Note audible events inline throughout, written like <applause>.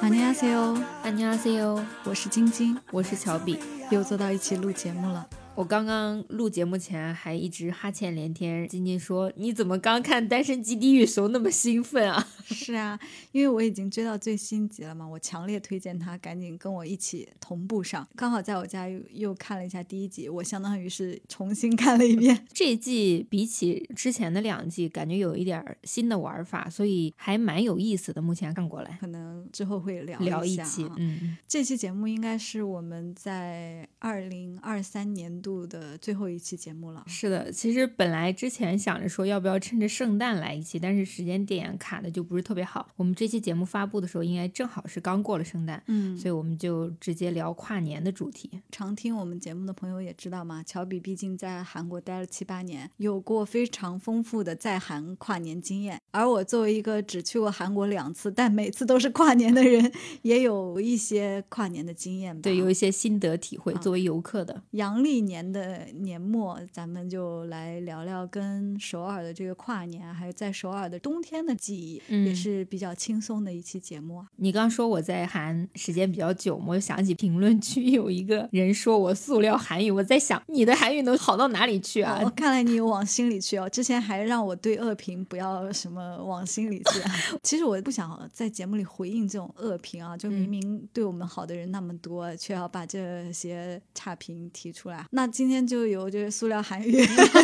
안녕하세요， 안녕하세 요， 我是晶晶，我是乔比，又坐到一起录节目了。 我刚刚录节目前还一直哈欠连天，晶晶说：“你怎么刚看《单身基地狱》时候那么兴奋啊？” <laughs> 是啊，因为我已经追到最新集了嘛，我强烈推荐他赶紧跟我一起同步上。刚好在我家又又看了一下第一集，我相当于是重新看了一遍。<laughs> 这一季比起之前的两季，感觉有一点新的玩法，所以还蛮有意思的。目前看过来，可能之后会聊聊一期。嗯，这期节目应该是我们在二零二三年度的最后一期节目了。是的，其实本来之前想着说要不要趁着圣诞来一期，但是时间点卡的就不是特别好。我们这期节目发布的时候，应该正好是刚过了圣诞，嗯，所以我们就直接聊跨年的主题。常听我们节目的朋友也知道嘛，乔比毕竟在韩国待了七八年，有过非常丰富的在韩跨年经验。而我作为一个只去过韩国两次，但每次都是跨年的人，也有一些跨年的经验吧。对，有一些心得体会。作为游客的阳历年的年末，咱们就来聊聊跟首尔的这个跨年，还有在首尔的冬天的记忆，也是比较轻松的一期节目。你刚说我在韩时间比较久，我就想起评论区有一个人说我塑料韩语，我在想你的韩语能好到哪里去啊？<laughs> 看来你有往心里去哦。之前还让我对恶评不要什么往心里去。<laughs> 其实我不想在节目里回应这种恶评啊，就明明对我们好的人那么多，却要把这些差评提出来。那今天就由这个塑料韩语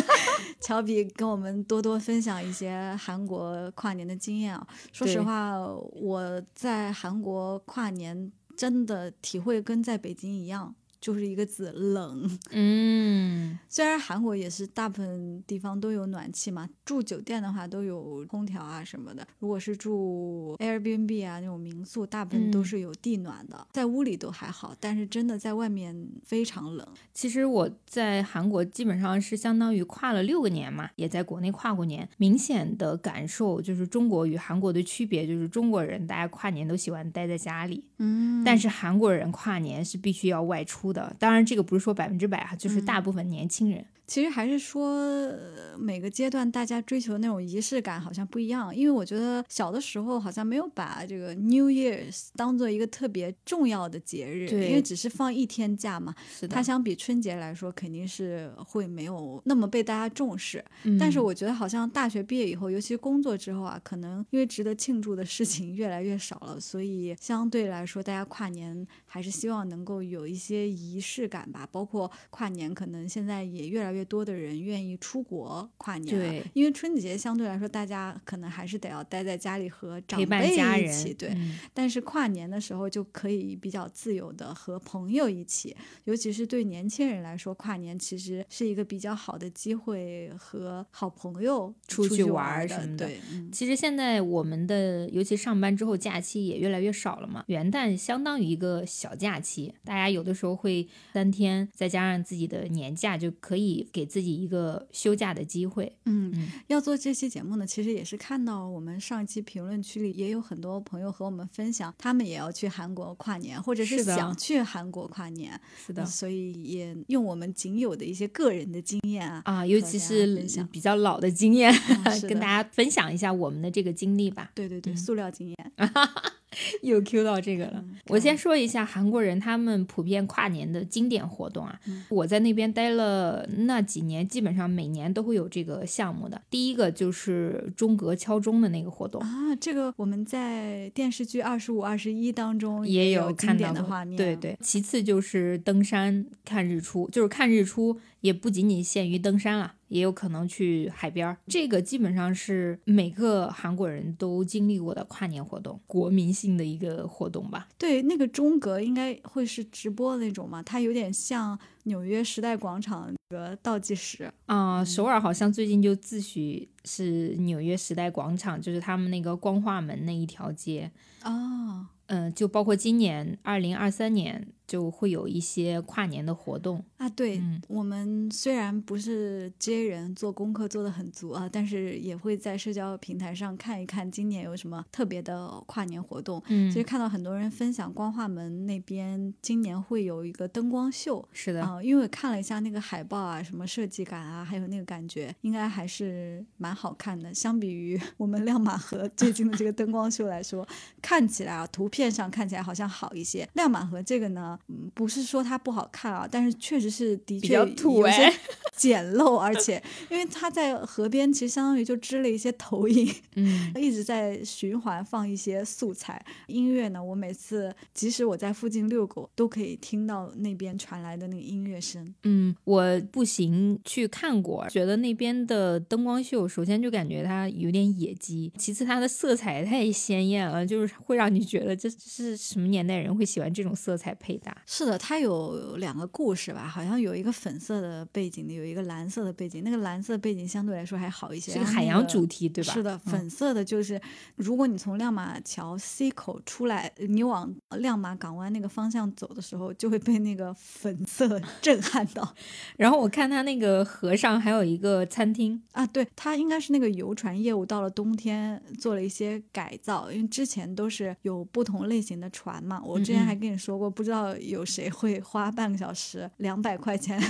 <laughs> 乔比跟我们多多分享一些韩国跨年的经验啊。说实话，我在韩国跨年真的体会跟在北京一样。就是一个字冷，<laughs> 嗯，虽然韩国也是大部分地方都有暖气嘛，住酒店的话都有空调啊什么的。如果是住 Airbnb 啊那种民宿，大部分都是有地暖的，在屋里都还好，但是真的在外面非常冷。其实我在韩国基本上是相当于跨了六个年嘛，也在国内跨过年，明显的感受就是中国与韩国的区别，就是中国人大家跨年都喜欢待在家里，嗯，但是韩国人跨年是必须要外出。的，当然这个不是说百分之百啊，就是大部分年轻人。其实还是说每个阶段大家追求那种仪式感好像不一样，因为我觉得小的时候好像没有把这个 New Year's 当做一个特别重要的节日，对，因为只是放一天假嘛。是的。它相比春节来说，肯定是会没有那么被大家重视。嗯。但是我觉得好像大学毕业以后，尤其工作之后啊，可能因为值得庆祝的事情越来越少了，所以相对来说，大家跨年还是希望能够有一些仪式感吧。包括跨年，可能现在也越来越多的人愿意出国跨年，对，因为春节相对来说，大家可能还是得要待在家里和长辈一起，对。但是跨年的时候就可以比较自由的和朋友一起，尤其是对年轻人来说，跨年其实是一个比较好的机会和好朋友出去玩什么的。对，其实现在我们的尤其上班之后假期也越来越少了嘛，元旦相当于一个小假期，大家有的时候会三天，再加上自己的年假，就可以给自己。一个休假的机会，嗯，要做这期节目呢，其实也是看到我们上期评论区里也有很多朋友和我们分享，他们也要去韩国跨年，或者是想去韩国跨年，是的，所以也用我们仅有的一些个人的经验啊，啊，尤其是比较老的经验，<laughs> 跟大家分享一下我们的这个经历吧。对对对，塑料经验。<laughs> <laughs> 又 Q 到这个了，我先说一下韩国人他们普遍跨年的经典活动啊。我在那边待了那几年，基本上每年都会有这个项目的。第一个就是钟阁敲钟的那个活动啊，这个我们在电视剧《二十五二十一》当中也有看到的画面。对对，其次就是登山看日出，就是看日出也不仅仅限于登山了。也有可能去海边儿，这个基本上是每个韩国人都经历过的跨年活动，国民性的一个活动吧。对，那个中阁应该会是直播那种嘛，它有点像纽约时代广场的倒计时啊。首尔好像最近就自诩是纽约时代广场，就是他们那个光化门那一条街啊。嗯，就包括今年二零二三年就会有一些跨年的活动啊。对，嗯我们虽然不是 J 人，做功课做的很足啊，但是也会在社交平台上看一看今年有什么特别的跨年活动。嗯其实看到很多人分享光化门那边今年会有一个灯光秀。是的，啊、因为我看了一下那个海报啊，什么设计感啊，还有那个感觉，应该还是蛮好看的。相比于 <laughs> 我们亮马河最近的这个灯光秀来说，看起来啊，图片上看起来好像好一些。亮马河这个呢，嗯，不是说它不好看啊，但是确实是的确有些哎 <laughs> 简陋，而且因为它在河边，其实相当于就支了一些投影，嗯 <laughs> 一直在循环放一些素材音乐呢。我每次即使我在附近遛狗，都可以听到那边传来的那个音乐声。嗯，我步行去看过，觉得那边的灯光秀，首先就感觉它有点野鸡，其次它的色彩太鲜艳了，就是会让你觉得这这是什么年代人会喜欢这种色彩配搭。是的，它有两个故事吧，好像有一个粉色的背景的，有一个蓝色的背景。那个蓝色背景相对来说还好一些，是个海洋主题，对吧？是的，嗯粉色的就是，如果你从亮马桥 C 口出来，你往亮马港湾那个方向走的时候，就会被那个粉色 <laughs> 震撼到 <laughs> 然后我看它那个河上还有一个餐厅，啊！对，它应该是那个游船业务到了冬天做了一些改造，因为之前都是有不同类型的船嘛。我之前还跟你说过，不知道有谁会花半个小时两百块钱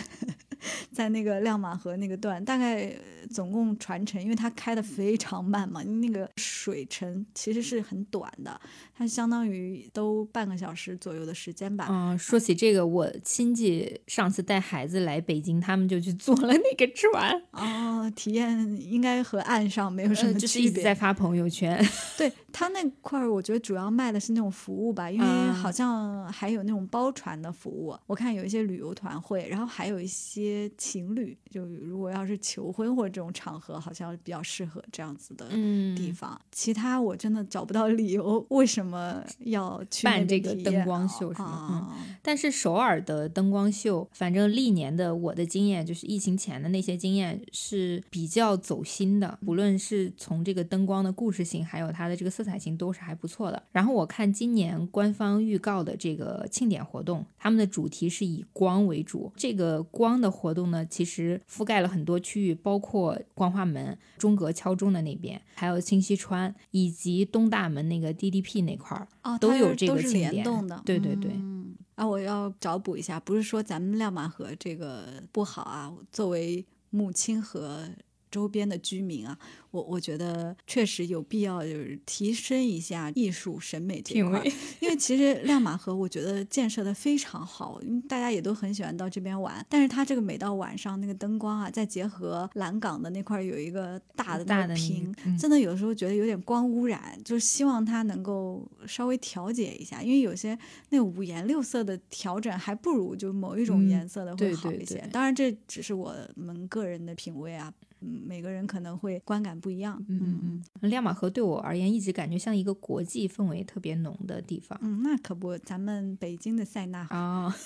在那个亮马河那个段，大概呃总共船程，因为它开的非常慢嘛，那个水程其实是很短的，它相当于都半个小时左右的时间吧。嗯，说起这个，我亲戚上次带孩子来北京，他们就去坐了那个船，<laughs> 哦，体验应该和岸上没有什呃，么就是一直区别。在发朋友圈。<laughs> 对他那块儿，我觉得主要卖的是那种服务吧，因为啊好像还有那种包船的服务。我看有一些旅游团会，然后还有一些情侣，就如果要是求婚或者这种场合，好像比较适合这样子的嗯，地方。其他我真的找不到理由，为什么要去办这个灯光秀是吗啊但是首尔的灯光秀，反正历年的我的经验，就是疫情前的那些经验是比较走心的，不论是从这个灯光的故事性，还有它的这个色彩性，都是还不错的。然后我看今年官方预告的这个庆典活动，他们的主题是以光为主。这个光的活动呢，其实覆盖了很多区域，包括光化门、中阁敲钟的那边，还有清溪川以及东大门那个 DDP 那块儿。哦，都有这个庆典联动的，对对对嗯啊，我要找补一下，不是说咱们亮马河这个不好啊，作为母亲河周边的居民啊，我我觉得确实有必要就是提升一下艺术审美这一块因为其实亮马河我觉得建设的非常好，因为大家也都很喜欢到这边玩。但是它这个每到晚上那个灯光啊，再结合蓝港的那块儿有一个大的大的屏，嗯真的有时候觉得有点光污染，就是希望它能够稍微调节一下，因为有些那五颜六色的调整还不如就某一种嗯颜色的会好一些。对当然这只是我们个人的品味啊。嗯，每个人可能会观感不一样。嗯嗯嗯，亮马河对我而言一直感觉像一个国际氛围特别浓的地方。嗯，那可不，咱们北京的塞纳河啊，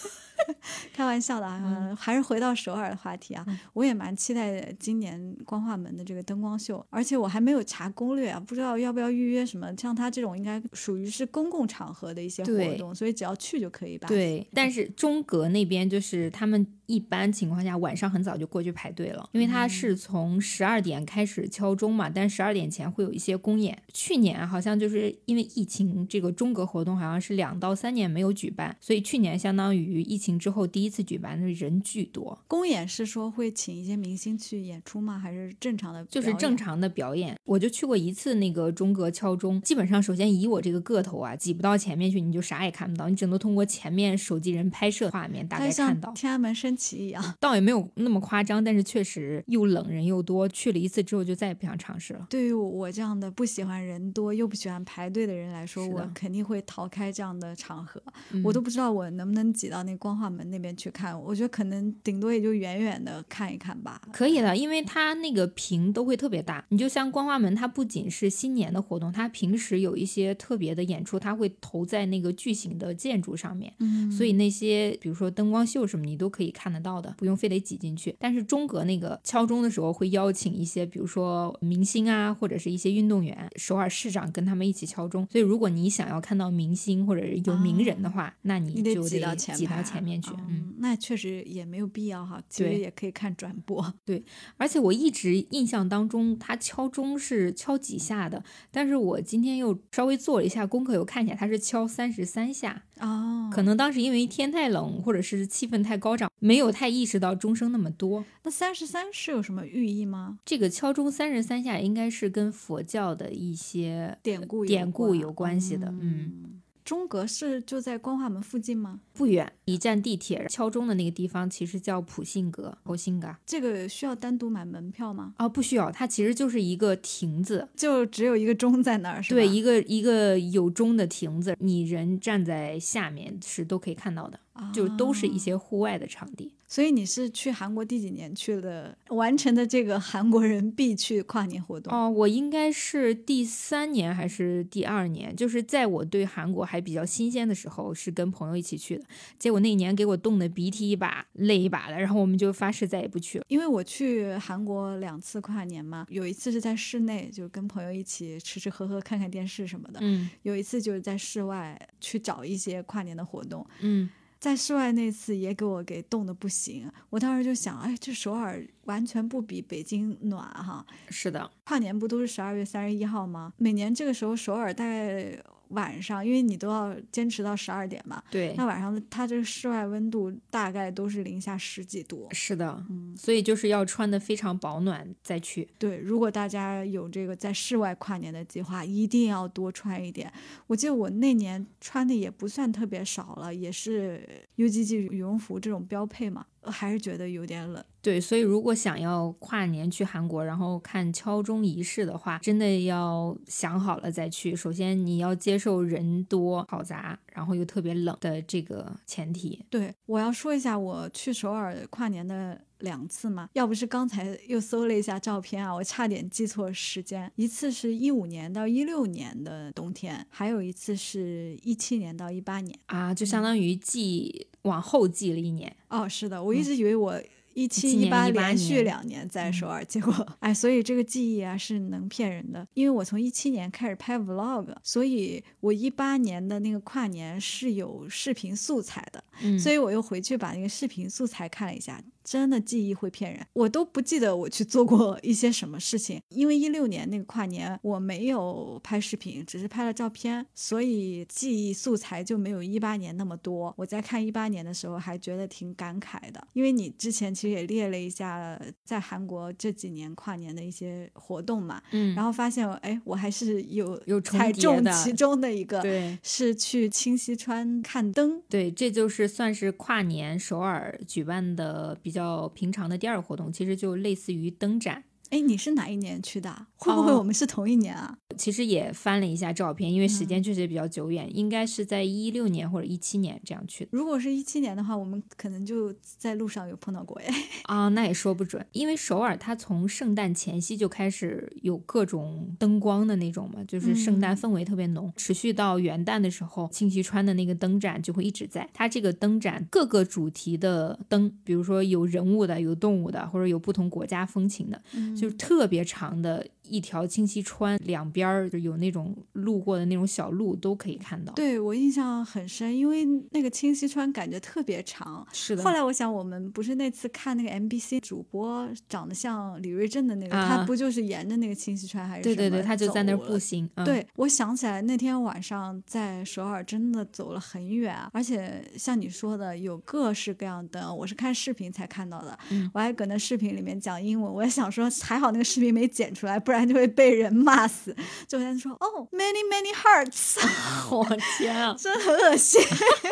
<laughs> 开玩笑的啊，嗯还是回到首尔的话题啊，我也蛮期待今年光化门的这个灯光秀，而且我还没有查攻略啊，不知道要不要预约什么。像他这种应该属于是公共场合的一些活动，所以只要去就可以吧？，对，但是中阁那边就是他们一般情况下晚上很早就过去排队了，因为它是从十二点开始敲钟嘛，但十二点前会有一些公演。去年好像就是因为疫情，这个中阁活动好像是两到三年没有举办，所以去年相当于疫情之后第一次举办，的人巨多。公演是说会请一些明星去演出吗？还是正常的？就是正。常的表演，我就去过一次那个中阁敲钟，基本上首先以我这个个头啊，挤不到前面去，你就啥也看不到，你只能通过前面手机人拍摄画面大概看到。天安门升旗一样。倒也没有那么夸张，但是确实又冷人又多，去了一次之后就再也不想尝试了。对于我这样的不喜欢人多又不喜欢排队的人来说，我肯定会逃开这样的场合。嗯我都不知道我能不能挤到那光化门那边去看。我觉得可能顶多也就远远的看一看吧。可以的，因为它那个屏都会特别大。你就像光化门，它不仅是新年的活动，它平时有一些特别的演出，它会投在那个巨型的建筑上面，嗯所以那些比如说灯光秀什么，你都可以看看得到的，不用非得挤进去。但是中阁那个敲钟的时候会邀请一些，比如说明星啊，或者是一些运动员，首尔市长跟他们一起敲钟。所以如果你想要看到明星或者有名人的话，那你就得到挤到前面去。嗯，那确实也没有必要哈，其实也可以看转播。对，而且我一直印象当中他敲钟是敲几下的，但是我今天又稍微做了一下功课，又看起来他是敲三十三下。哦，可能当时因为天太冷，或者是气氛太高涨，没有太意识到钟声那么多。那三十三是有什么寓意吗？这个敲钟三十三下，应该是跟佛教的一些典故典故有关系的。嗯。钟阁是就在光化门附近吗？不远，一站地铁敲钟的那个地方其实叫普信阁，普信阁。这个需要单独买门票吗？哦，不需要，它其实就是一个亭子，就只有一个钟在那儿，是吧？对，一个一个有钟的亭子，你人站在下面是都可以看到的。就都是一些户外的场地，所以你是去韩国第几年去的？完成的这个韩国人必去跨年活动哦，我应该是第三年还是第二年？就是在我对韩国还比较新鲜的时候，是跟朋友一起去的。结果那年给我冻得鼻涕一把泪一把的，然后我们就发誓再也不去了。因为我去韩国两次跨年嘛，有一次是在室内，就是跟朋友一起吃吃喝喝、看看电视什么的。嗯，有一次就是在室外去找一些跨年的活动。嗯。在室外那次也给我给冻得不行，我当时就想，哎，这首尔完全不比北京暖哈。是的，跨年不都是十二月三十一号吗？每年这个时候首尔大概。晚上，因为你都要坚持到十二点嘛。对。那晚上它这个室外温度大概都是零下十几度。是的，嗯，所以就是要穿的非常保暖再去。对，如果大家有这个在室外跨年的计划，一定要多穿一点。我记得我那年穿的也不算特别少了，也是 UGG 羽绒服这种标配嘛。还是觉得有点冷，对，所以如果想要跨年去韩国，然后看敲钟仪式的话，真的要想好了再去。首先你要接受人多嘈杂，然后又特别冷的这个前提。对，我要说一下我去首尔跨年的两次嘛，要不是刚才又搜了一下照片啊，我差点记错时间。一次是一五年到一六年的冬天，还有一次是一七年到一八年啊，就相当于记。往后记了一年哦，是的，我一直以为我一七一八连续两年在首尔，结果哎，所以这个记忆啊是能骗人的。因为我从一七年开始拍 vlog，所以我一八年的那个跨年是有视频素材的，所以我又回去把那个视频素材看了一下。真的记忆会骗人，我都不记得我去做过一些什么事情，因为一六年那个跨年我没有拍视频，只是拍了照片，所以记忆素材就没有一八年那么多。我在看一八年的时候还觉得挺感慨的，因为你之前其实也列了一下在韩国这几年跨年的一些活动嘛，嗯，然后发现哎，我还是有有踩中其中的一个，对，是去清溪川看灯，对，这就是算是跨年首尔举办的比较。较平常的第二个活动，其实就类似于灯展。哎，你是哪一年去的？会不会我们是同一年啊？<laughs> 其实也翻了一下照片，因为时间确实比较久远，应该是在一六年或者一七年这样去的。如果是一七年的话，我们可能就在路上有碰到过哎。<laughs> 啊，那也说不准，因为首尔它从圣诞前夕就开始有各种灯光的那种嘛，就是圣诞氛围特别浓，持续到元旦的时候，庆熙川的那个灯展就会一直在。它这个灯展各个主题的灯，比如说有人物的、有动物的，或者有不同国家风情的，就是特别长的。一条清溪川两边儿就有那种路过的那种小路，都可以看到。对我印象很深，因为那个清溪川感觉特别长。是的。后来我想，我们不是那次看那个 MBC 主播长得像李瑞镇的那个，他不就是沿着那个清溪川还是？对对对，他就在那儿步行。对，我想起来那天晚上在首尔真的走了很远，而且像你说的有各式各样灯，我是看视频才看到的。嗯。我还搁那视频里面讲英文，我也想说还好那个视频没剪出来，不然。就会被人骂死，就在说哦，many many hearts，<laughs> 我天啊，<laughs> 真的很恶心。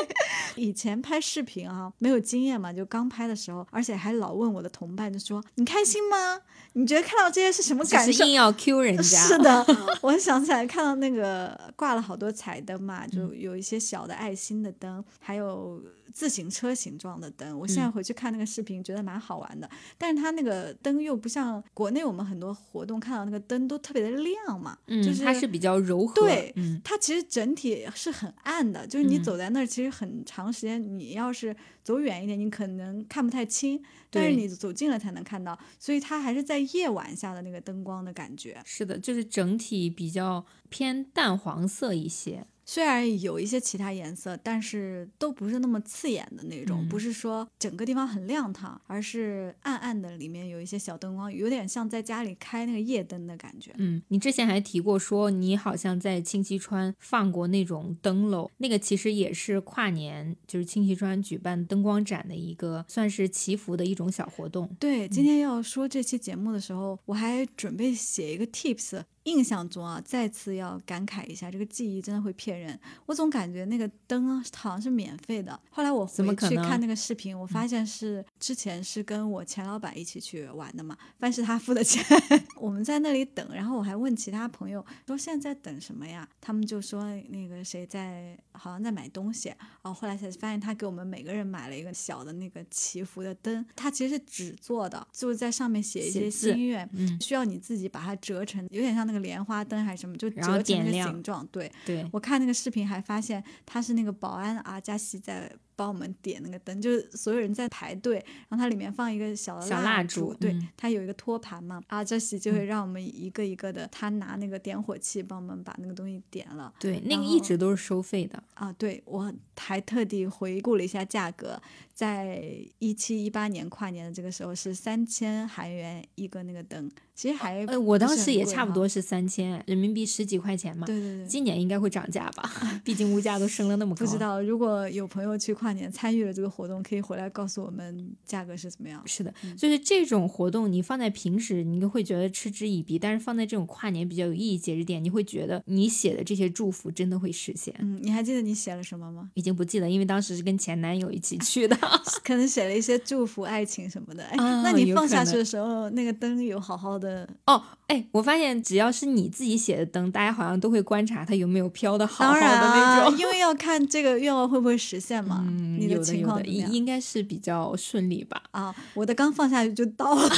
<laughs> 以前拍视频啊，没有经验嘛，就刚拍的时候，而且还老问我的同伴，就说你开心吗？你觉得看到这些是什么感受？硬要 Q 人家。是的，我想起来看到那个挂了好多彩灯嘛，就有一些小的爱心的灯，还有。自行车形状的灯，我现在回去看那个视频，觉得蛮好玩的。但是它那个灯又不像国内我们很多活动看到那个个灯都特别的亮嘛，嗯，就是它是比较柔和，对嗯它其实整体是很暗的，就是你嗯走在那儿，其实很长时间，你要是走远一点，你可能看不太清，但是你走近了才能看到，所以它还是在夜晚下的那个灯光的感觉。是的，就是整体比较偏淡黄色一些。虽然有一些其他颜色，但是都不是那么刺眼的那种，嗯不是说整个地方很亮堂，而是暗暗的，里面有一些小灯光，有点像在家里开那个夜灯的感觉。嗯，你之前还提过说你好像在清溪川放过那种灯笼，那个其实也是跨年，就是清溪川举办灯光展的一个算是祈福的一种小活动。对，今天要说这期节目的时候，我还准备写一个 tips。印象中啊，再次要感慨一下，这个记忆真的会骗人。我总感觉那个灯啊好像是免费的，后来我回去看那个视频，我发现是之前是跟我前老板一起去玩的嘛，但是他付的钱，<laughs> 我们在那里等。然后我还问其他朋友说现在在等什么呀？他们就说那个谁在好像在买东西。然后后来才发现他给我们每个人买了一个小的那个祈福的灯，它其实是纸做的，就是在上面写一些心愿，嗯，需要你自己把它折成，有点像那个莲花灯还是什么，就折成那个形状。对对，我看那个视频还发现他是那个保安阿加西在帮我们点那个灯，就是所有人在排队，然后它里面放一个小的小蜡烛，对嗯，它有一个托盘嘛，阿加西就会让我们一个一个的，他拿那个点火器帮我们把那个东西点了。对，那个一直都是收费的。啊，对，我还特地回顾了一下价格，在一七一八年跨年的这个时候是三千韩元一个那个灯，其实还呃，我当时也差不多是三千人民币十几块钱嘛。对对对。今年应该会涨价吧？<laughs> 毕竟物价都升了那么高。不知道，如果有朋友去跨年参与了这个活动，可以回来告诉我们价格是怎么样。是的，嗯就是这种活动，你放在平时你会觉得嗤之以鼻，但是放在这种跨年比较有意义节日点，你会觉得你写的这些祝福真的会实现。嗯，你还记得你写了什么吗？已经不记得，因为当时是跟前男友一起去的。<laughs> 可能写了一些祝福爱情什么的。哎，啊那你放下去的时候，那个灯有好好的？哦，哎，我发现只要是你自己写的灯，大家好像都会观察它有没有飘的好好当的然啊，那种。因为要看这个愿望会不会实现嘛。嗯，你有的情有的，况应？应该是比较顺利吧。啊，我的刚放下去就到了。<laughs>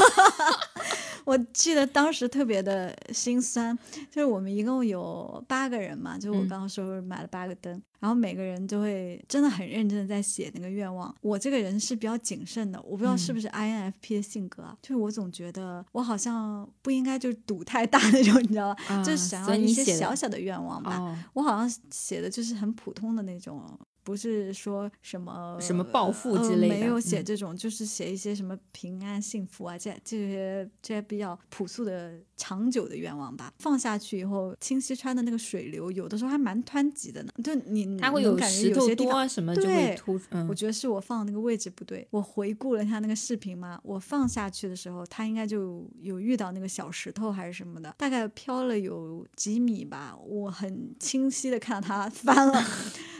<laughs> 我记得当时特别的心酸，就是我们一共有八个人嘛，就我嗯刚刚说买了八个灯，然后每个人就会真的很认真的在写那个愿望。我这个人是比较谨慎的，我不知道是嗯不是 INFP 的性格啊，就是我总觉得我好像不应该就是赌太大那种，你知道吧？啊就是想要一些小小的愿望吧。哦，我好像写的就是很普通的那种，不是说什么什么暴富呃之类的没有写嗯这种，就是写一些什么平安幸福啊，这这些这些比较朴素的长久的愿望吧。放下去以后，清溪川的那个水流有的时候还蛮湍急的呢，就你它会有感觉石头有些地方。多啊什么就会对突，嗯我，觉得是我放的那个位置不对。我回顾了一下那个视频嘛，我放下去的时候，它应该就有遇到那个小石头还是什么的，大概飘了有几米吧。我很清晰的看到它 <laughs> 翻了，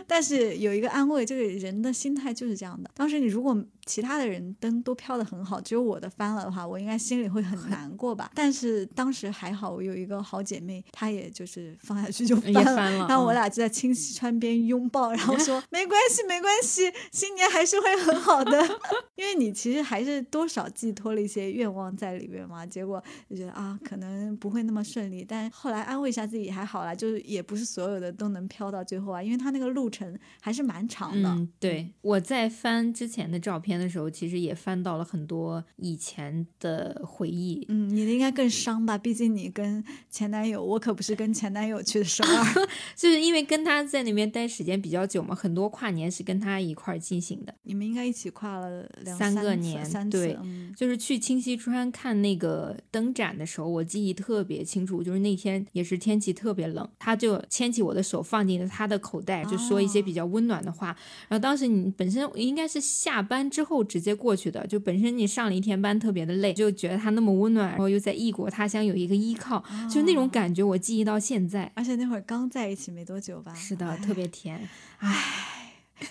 但是有一个安慰，这个人的心态就是这样的。当时你如果其他的人灯都飘得很好，只有我的翻了的话，我应该心里会很难过吧。但是当时还好，我有一个好姐妹，她也就是放下去就翻了，翻了嗯然后我俩就在清溪川边拥抱，然后 <laughs> 说没关系，没关系，新年还是会很好的。<laughs> 因为你其实还是多少寄托了一些愿望在里面嘛，结果就觉得啊，可能不会那么顺利。但后来安慰一下自己，还好啦，就是也不是所有的都能飘到最后啊，因为它那个路程还是蛮长的。嗯，对，我在翻之前的照片的时候，其实也翻到了很多以前的回忆。嗯，你的应该更伤吧？毕竟你跟前男友，我可不是跟前男友去的首尔。<laughs> 就是因为跟他在那边待时间比较久嘛，很多跨年是跟他一块儿进行的。你们应该一起跨了两三个年三对。嗯就是去清溪川看那个灯展的时候，我记忆特别清楚。就是那天也是天气特别冷，他就牵起我的手放进了他的口袋，就说一些比较温暖的话。然后当时你本身应该是下班之后直接过去的，就本身你上了一天班特别的累，就觉得他那么温暖，然后又在异国他乡有一个依靠，就那种感觉我记忆到现在。而且那会儿刚在一起没多久吧？是的，哎特别甜。唉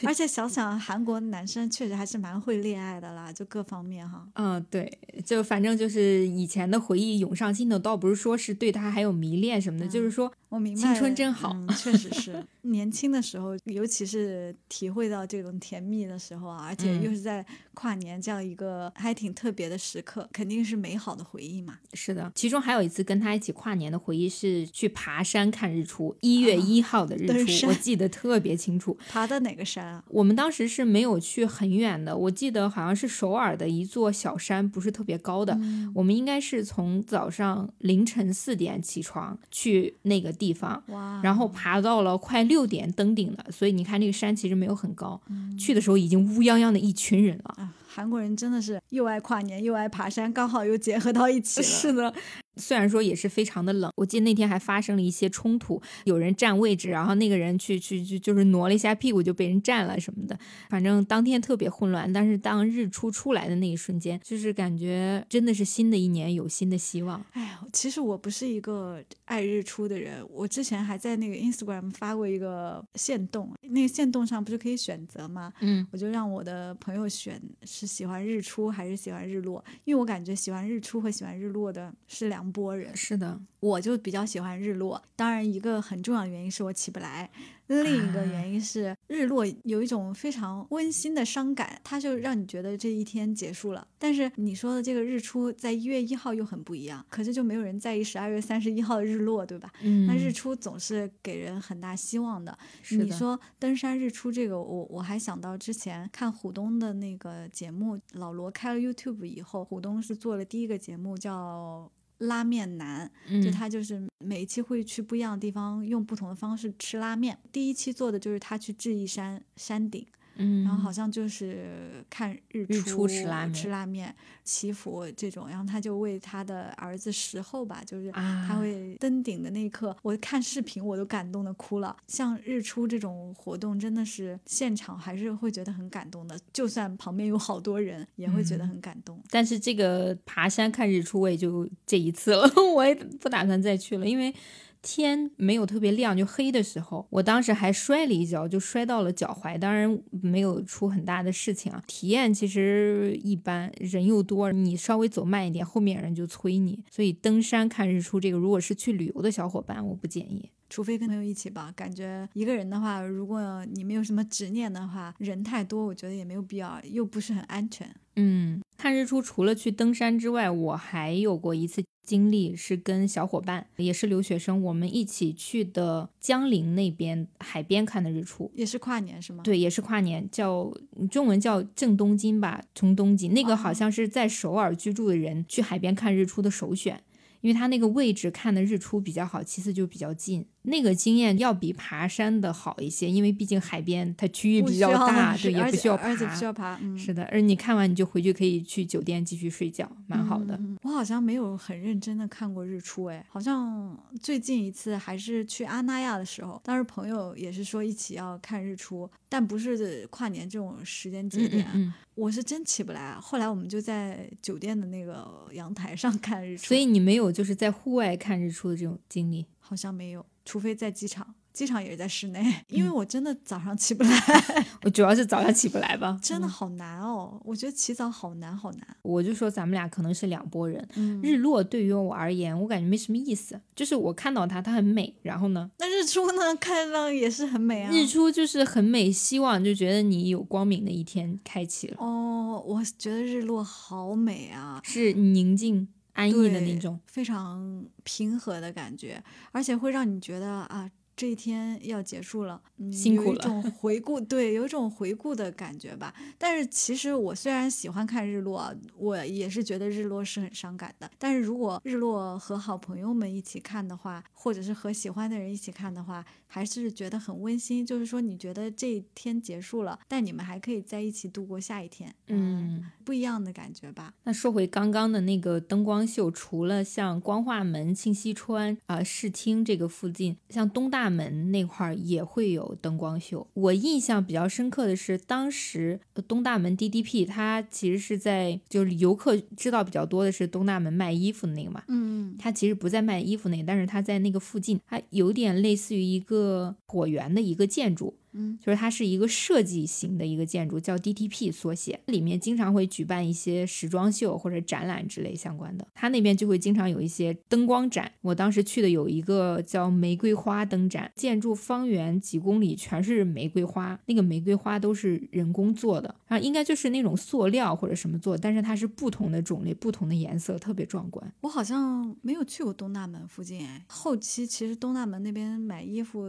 而且想想韩国男生确实还是蛮会恋爱的啦，就各方面哈。嗯，对，就反正就是以前的回忆涌上心头，倒不是说是对他还有迷恋什么的，就是说我明白，青春真好，确实是年轻的时候，尤其是体会到这种甜蜜的时候啊，而且又是在跨年这样一个还挺特别的时刻，肯定是美好的回忆嘛。是的，其中还有一次跟他一起跨年的回忆是去爬山看日出，一月一号的日出，我记得特别清楚。爬的哪个山啊？我们当时是没有去很远的，我记得好像是首尔的一座小山，不是特别高的。我们应该是从早上凌晨四点起床去那个。地方，然后爬到了快六点登顶的，所以你看那个山其实没有很高，去的时候已经乌泱泱的一群人了。韩国人真的是又爱跨年又爱爬山，刚好又结合到一起了。<laughs> 是的。虽然说也是非常的冷，我记得那天还发生了一些冲突，有人占位置，然后那个人去去去就是挪了一下屁股就被人占了什么的，反正当天特别混乱。但是当日出出来的那一瞬间，就是感觉真的是新的一年有新的希望。哎呀，其实我不是一个爱日出的人，我之前还在那个 Instagram 发过一个线动，那个线动上不是可以选择吗？嗯，我就让我的朋友选是喜欢日出还是喜欢日落，因为我感觉喜欢日出和喜欢日落的是两。波人是的，我就比较喜欢日落。当然，一个很重要的原因是我起不来，另一个原因是日落有一种非常温馨的伤感，它就让你觉得这一天结束了。但是你说的这个日出在一月一号又很不一样，可是就没有人在意十二月三十一号的日落，对吧？嗯，那日出总是给人很大希望的。你说登山日出这个，我我还想到之前看虎东的那个节目，老罗开了 YouTube 以后，虎东是做了第一个节目叫。拉面男，就他就是每一期会去不一样的地方，用不同的方式吃拉面。第一期做的就是他去智异山山顶。嗯，然后好像就是看日出吃拉面、吃拉面、祈福这种，然后他就为他的儿子时候吧，就是他会登顶的那一刻，我看视频我都感动的哭了。像日出这种活动，真的是现场还是会觉得很感动的，就算旁边有好多人，也会觉得很感动。但是这个爬山看日出，我也就这一次了，<laughs> 我也不打算再去了，因为。天没有特别亮，就黑的时候，我当时还摔了一跤，就摔到了脚踝。当然没有出很大的事情啊，体验其实一般，人又多，你稍微走慢一点，后面人就催你。所以登山看日出这个，如果是去旅游的小伙伴，我不建议，除非跟朋友一起吧。感觉一个人的话，如果你没有什么执念的话，人太多，我觉得也没有必要，又不是很安全。嗯，看日出除了去登山之外，我还有过一次经历，是跟小伙伴，也是留学生，我们一起去的江陵那边海边看的日出，也是跨年是吗？对，也是跨年，叫中文叫正东京吧，从东京那个好像是在首尔居住的人去海边看日出的首选，因为他那个位置看的日出比较好，其次就比较近。那个经验要比爬山的好一些，因为毕竟海边它区域比较大，对，也不需要爬，而且不需要爬。是的，而你看完你就回去可以去酒店继续睡觉，蛮好的。我好像没有很认真的看过日出，哎，好像最近一次还是去阿那亚的时候，当时朋友也是说一起要看日出，但不是跨年这种时间节点，我是真起不来。后来我们就在酒店的那个阳台上看日出。所以你没有就是在户外看日出的这种经历？好像没有。除非在机场，机场也是在室内，<laughs> 因为我真的早上起不来。<laughs> 我主要是早上起不来吧，<laughs> 真的好难哦。我觉得起早好难好难。我就说咱们俩可能是两拨人。日落对于我而言，我感觉没什么意思，就是我看到它，它很美。然后呢？那日出呢？看到也是很美啊。日出就是很美，希望就觉得你有光明的一天开启了。哦，我觉得日落好美啊，是宁静。安逸的那种，非常平和的感觉，而且会让你觉得啊。这一天要结束了，辛苦了。有一种 <laughs> 回顾，对，有一种回顾的感觉吧。但是其实我虽然喜欢看日落，我也是觉得日落是很伤感的。但是如果日落和好朋友们一起看的话，或者是和喜欢的人一起看的话，还是觉得很温馨。就是说，你觉得这一天结束了，但你们还可以在一起度过下一天，嗯，不一样的感觉吧。那说回刚刚的那个灯光秀，除了像光化门、庆溪川啊、视听这个附近，像东大。门那块儿也会有灯光秀。我印象比较深刻的是，当时东大门 DDP 它其实是在，就是游客知道比较多的是东大门卖衣服的那个嘛。嗯，它其实不在卖衣服那个，但是它在那个附近，它有点类似于一个果园的一个建筑。嗯，就是它是一个设计型的一个建筑，叫 DTP 缩写，里面经常会举办一些时装秀或者展览之类相关的。它那边就会经常有一些灯光展。我当时去的有一个叫玫瑰花灯展，建筑方圆几公里全是玫瑰花，那个玫瑰花都是人工做的，然后应该就是那种塑料或者什么做，但是它是不同的种类、不同的颜色，特别壮观。我好像没有去过东大门附近哎。后期其实东大门那边买衣服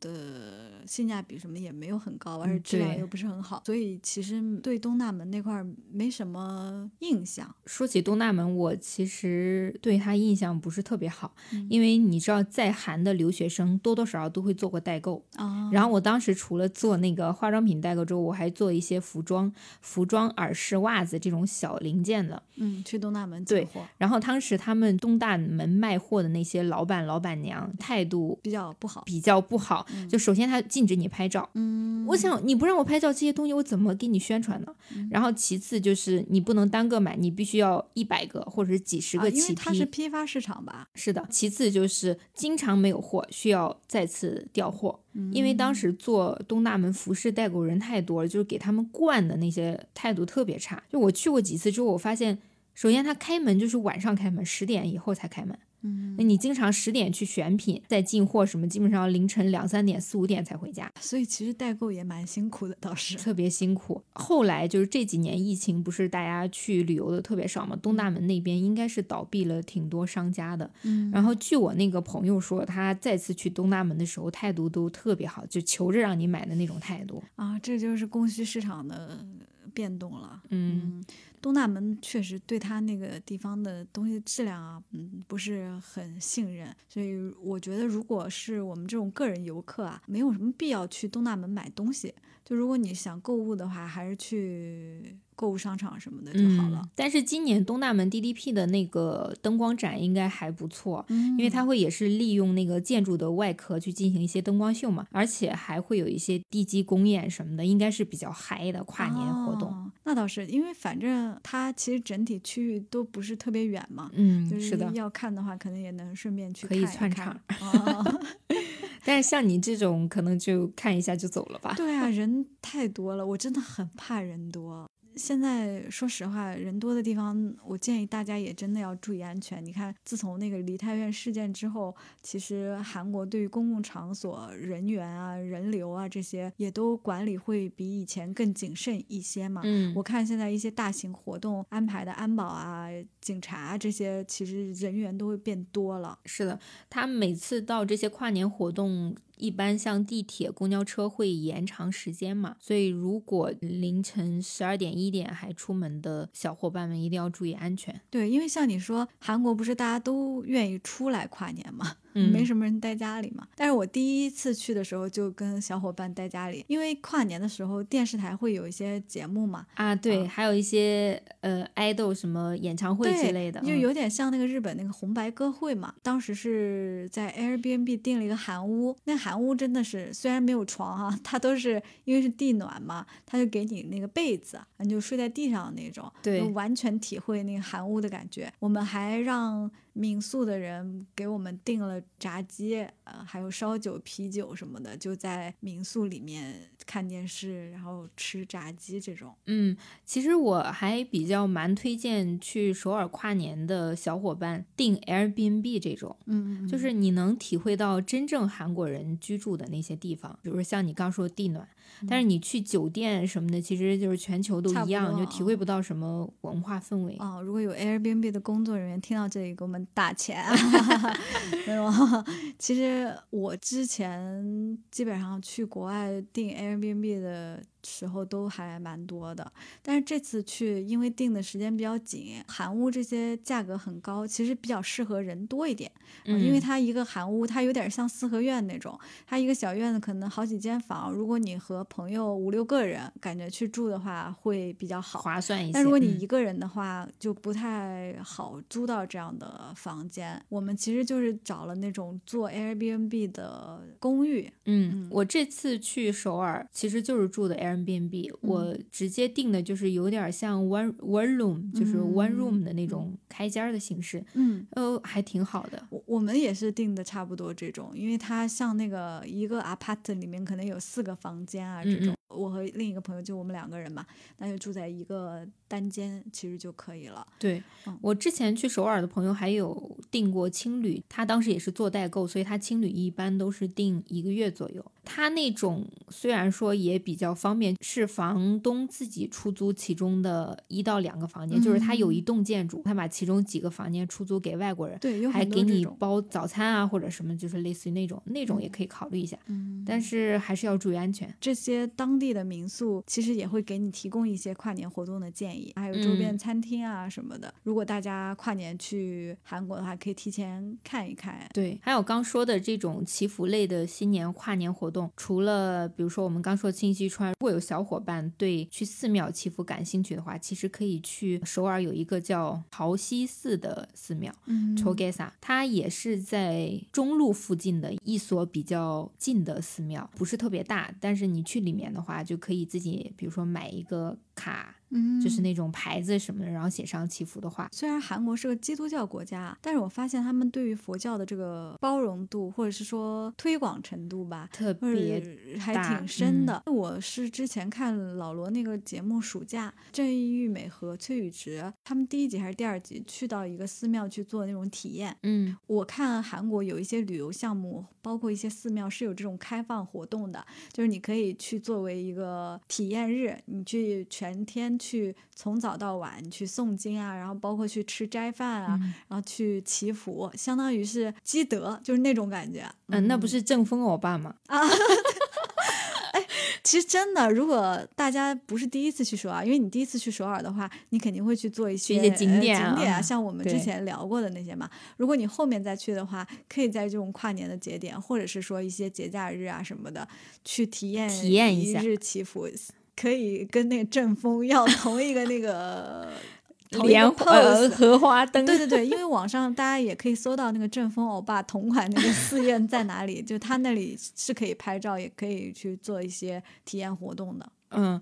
的性价比什么也没有很高，而且质量对又不是很好，所以其实对东大门那块儿没什么印象。说起东大门，我其实对他印象不是特别好，嗯因为你知道，在韩的留学生多多少少都会做过代购。啊，然后我当时除了做那个化妆品代购之后，我还做一些服装、服装、耳饰、袜子这种小零件的。嗯，去东大门对进货然后当时他们东大门卖货的那些老板、老板娘态度比较不好。比较不好，就首先他禁止你拍照。嗯，我想你不让我拍照，这些东西我怎么给你宣传呢？嗯然后其次就是你不能单个买，你必须要一百个或者是几十个起批。为它是批发市场吧？是的，其次就是经常没有货，需要再次调货。因为当时做东大门服饰代购人太多了，就是给他们惯的那些态度特别差。就我去过几次之后，我发现，首先他开门就是晚上开门，十点以后才开门。嗯，那你经常十点去选品，再进货什么，基本上凌晨两三点、四五点才回家，所以其实代购也蛮辛苦的，倒是。特别辛苦。后来就是这几年疫情，不是大家去旅游的特别少嘛，东大门那边应该是倒闭了挺多商家的。嗯然后据我那个朋友说，他再次去东大门的时候，态度都特别好，就求着让你买的那种态度。啊，这就是供需市场的变动了。嗯，东大门确实对他那个地方的东西质量啊，嗯，不是很信任，所以我觉得如果是我们这种个人游客啊，没有什么必要去东大门买东西。就如果你想购物的话，还是去购物商场什么的就好了。嗯。但是今年东大门 DDP 的那个灯光展应该还不错，嗯因为它会也是利用那个建筑的外壳去进行一些灯光秀嘛，而且还会有一些地基公演什么的，应该是比较嗨的跨年活动。哦那倒是，因为反正它其实整体区域都不是特别远嘛。嗯，就是的。要看的话，可能也能顺便去可以看一看串场哦 <laughs> 但是像你这种，可能就看一下就走了吧。对啊，人太多了，我真的很怕人多。现在说实话，人多的地方，我建议大家也真的要注意安全。你看，自从那个梨泰院事件之后，其实韩国对于公共场所人员啊、人流啊这些，也都管理会比以前更谨慎一些嘛。嗯，我看现在一些大型活动安排的安保啊、警察啊这些，其实人员都会变多了。是的，他每次到这些跨年活动，一般像地铁、公交车会延长时间嘛，所以如果凌晨十二点、一点还出门的小伙伴们，一定要注意安全。对，因为像你说，韩国不是大家都愿意出来跨年嘛，嗯没什么人待家里嘛。但是我第一次去的时候就跟小伙伴待家里，因为跨年的时候电视台会有一些节目嘛，啊，对，啊还有一些呃爱豆什么演唱会之类的，就嗯有点像那个日本那个红白歌会嘛。当时是在 Airbnb 订了一个韩屋，那韩屋真的是虽然没有床啊，它都是因为是地暖嘛，它就给你那个被子，你就睡在地上那种，对就完全体会那个韩屋的感觉。我们还让民宿的人给我们订了炸鸡，呃，还有烧酒、啤酒什么的，就在民宿里面看电视，然后吃炸鸡这种。嗯，其实我还比较蛮推荐去首尔跨年的小伙伴订 Airbnb 这种，嗯嗯，就是你能体会到真正韩国人居住的那些地方，比如说像你刚说的地暖，但是你去酒店什么的，其实就是全球都一样，多就体会不到什么文化氛围。哦，如果有 Airbnb 的工作人员听到这里，给我们打钱，<laughs> 没有。其实我之前基本上去国外订 Airbnb 的时候都还蛮多的，但是这次去因为订的时间比较紧，韩屋这些价格很高，其实比较适合人多一点。嗯，因为它一个韩屋，它有点像四合院那种，它一个小院子可能好几间房，如果你和朋友五六个人，感觉去住的话会比较好。划算一些。但如果你嗯一个人的话，就不太好租到这样的房间。我们其实就是找了那种做 Airbnb 的公寓，嗯，我这次去首尔其实就是住的 Airbnb，、我直接订的就是有点像 one one room，就是 one 嗯 room 的那种开间的形式，嗯，呃，还挺好的。我我们也是订的差不多这种，因为它像那个一个 apart 里面可能有四个房间啊这嗯嗯种。我和另一个朋友就我们两个人嘛，那就住在一个单间，其实就可以了。对嗯我之前去首尔的朋友还有订过青旅，他当时也是做代购，所以他青旅一般都是订一个月左右。他那种虽然说也比较方便，是房东自己出租其中的一到两个房间，就是他有一栋建筑，他把其中几个房间出租给外国人。对，还给你。包早餐啊，或者什么，就是类似于那种，那种也可以考虑一下，嗯，但是还是要注意安全。这些当地的民宿其实也会给你提供一些跨年活动的建议，还有周边嗯餐厅啊什么的。如果大家跨年去韩国的话，可以提前看一看。对，还有刚说的这种祈福类的新年跨年活动，除了比如说我们刚说清溪川，如果有小伙伴对去寺庙祈福感兴趣的话，其实可以去首尔有一个叫桃溪寺的寺庙。嗯 c h o g e s a 它也是在中路附近的一所比较近的寺庙，不是特别大，但是你去里面的话，就可以自己，比如说买一个卡，嗯，就是那种牌子什么的，然后写上祈福的话，虽然韩国是个基督教国家，但是我发现他们对于佛教的这个包容度，或者是说推广程度吧，特别还挺深的。我是之前看老罗那个节目《暑假》，郑义玉美和崔宇植他们第一集还是第二集去到一个寺庙去做那种体验。嗯我看韩国有一些旅游项目，包括一些寺庙是有这种开放活动的，就是你可以去作为一个体验日，你去全天去从早到晚去诵经啊，然后包括去吃斋饭啊，嗯然后去祈福，相当于是积德，就是那种感觉。嗯，那不是正风欧巴吗？啊 <laughs> 其实真的，如果大家不是第一次去首尔，因为你第一次去首尔的话，你肯定会去做一些一些景呃点啊景点啊，像我们之前聊过的那些嘛。如果你后面再去的话，可以在这种跨年的节点，或者是说一些节假日啊什么的，去体验体验一下日祈福，可以跟那个阵风要 <laughs> 同一个那个莲花呃。荷花灯，对对对，因为网上大家也可以搜到那个正风欧巴同款那个寺院在哪里，就他那里是可以拍照，也可以去做一些体验活动的。嗯，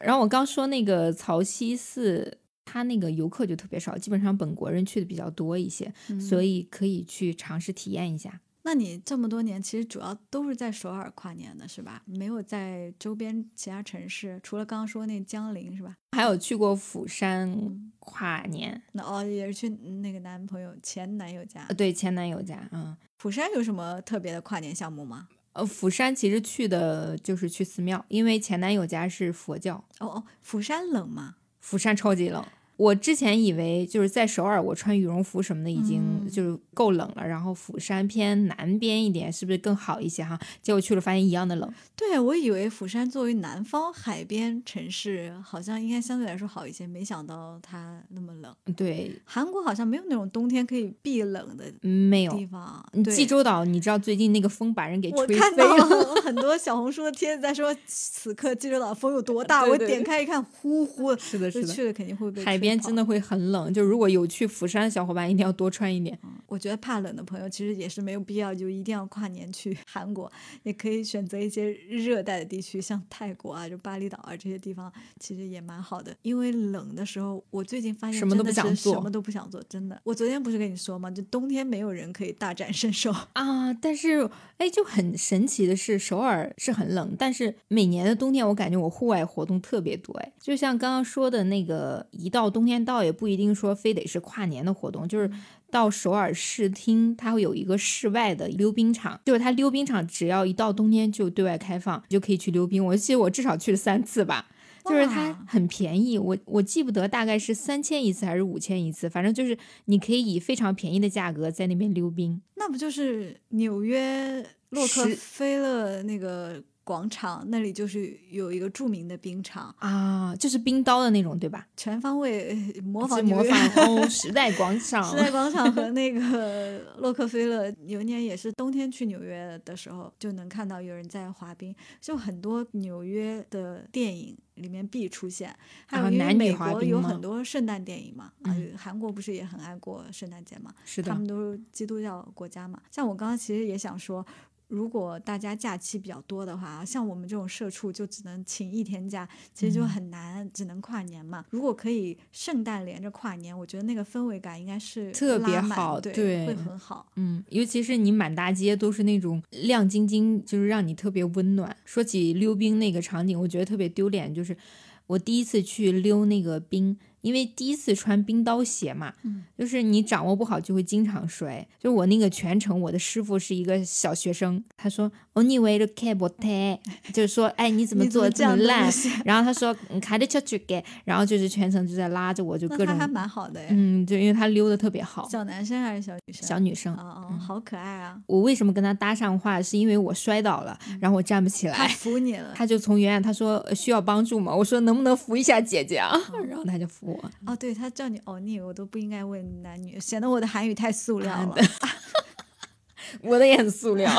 然后我刚说那个曹溪寺，它那个游客就特别少，基本上本国人去的比较多一些，所以，以可以去尝试体验一下。那你这么多年其实主要都是在首尔跨年的是吧？没有在周边其他城市，除了刚刚说那江陵是吧？还有去过釜山跨年，那哦，也是去那个男朋友前男友家呃，。对，前男友家，嗯。釜山有什么特别的跨年项目吗？呃，釜山其实去的就是去寺庙，因为前男友家是佛教，哦哦，釜山冷吗？釜山超级冷。我之前以为就是在首尔，我穿羽绒服什么的已经嗯就是够冷了，然后釜山偏南边一点，是不是更好一些哈？结果去了发现一样的冷。对，我以为釜山作为南方海边城市，好像应该相对来说好一些，没想到它那么冷。对，韩国好像没有那种冬天可以避冷的没有地。方。你济州岛，你知道最近那个风把人给吹我看到飞了。很多小红书的帖子在说，此刻济州岛风有多大？<laughs> 我对对点开一看，呼呼，是的，是的。去了肯定会被海边真的会很冷，就如果有去釜山的小伙伴，一定要多穿一点。我觉得怕冷的朋友其实也是没有必要就一定要跨年去 <laughs> 韩国，也可以选择一些热带的地区，像泰国啊、就巴厘岛啊这些地方，其实也蛮好的。因为冷的时候，我最近发现什么都不想做什么都不想做，真的。我昨天不是跟你说吗？就冬天没有人可以大展身手。<laughs> 啊，但是哎，就很神奇的是，首尔是很冷，但是每年的冬天，我感觉我户外活动特别多。哎，就像刚刚说的那个，一到冬天到，也不一定说非得是跨年的活动，就是到首尔市厅，它会有一个室外的溜冰场，就是它溜冰场只要一到冬天就对外开放，你就可以去溜冰。我记得我至少去了三次吧。就是它很便宜，我我记不得大概是三千一次还是五千一次，反正就是你可以以非常便宜的价格在那边溜冰。那不就是纽约洛克菲勒那个广场那里就是有一个著名的冰场，啊，就是冰刀的那种，对吧？全方位呃 <laughs> 模仿模仿哦，<laughs> 时代广场，时代广场和那个洛克菲勒，有一年也是冬天去纽约的时候，就能看到有人在滑冰，就很多纽约的电影里面必出现。还有因为美国有很多圣诞电影嘛，啊嗯，韩国不是也很爱过圣诞节嘛？是的他，们都是基督教国家嘛。像我刚刚其实也想说。如果大家假期比较多的话，像我们这种社畜就只能请一天假，其实就很难，只能跨年嘛。如果可以圣诞连着跨年，我觉得那个氛围感应该是特别好对，对会很好。嗯，尤其是你满大街都是那种亮晶晶，就是让你特别温暖。说起溜冰那个场景，我觉得特别丢脸，就是我第一次去溜那个冰。因为第一次穿冰刀鞋嘛，嗯，就是你掌握不好就会经常摔。就我那个全程，我的师傅是一个小学生，他说哦，你为了开不胎，<laughs> 就是说哎你怎么做的这么烂？然后他说你开的出去给，然后就是全程就在拉着我，就各种还蛮好的嗯，就因为他溜的特别好。小男生还是小女生？小女生。哦哦，好可爱啊！我为什么跟他搭上话？是因为我摔倒了，然后我站不起来。他扶你了。他就从远远他说需要帮助吗？我说能不能扶一下姐姐啊？然后他就扶我。哦，对他。叫你欧尼，我都不应该问男女，显得我的韩语太塑料了。<laughs> 我的也很塑料。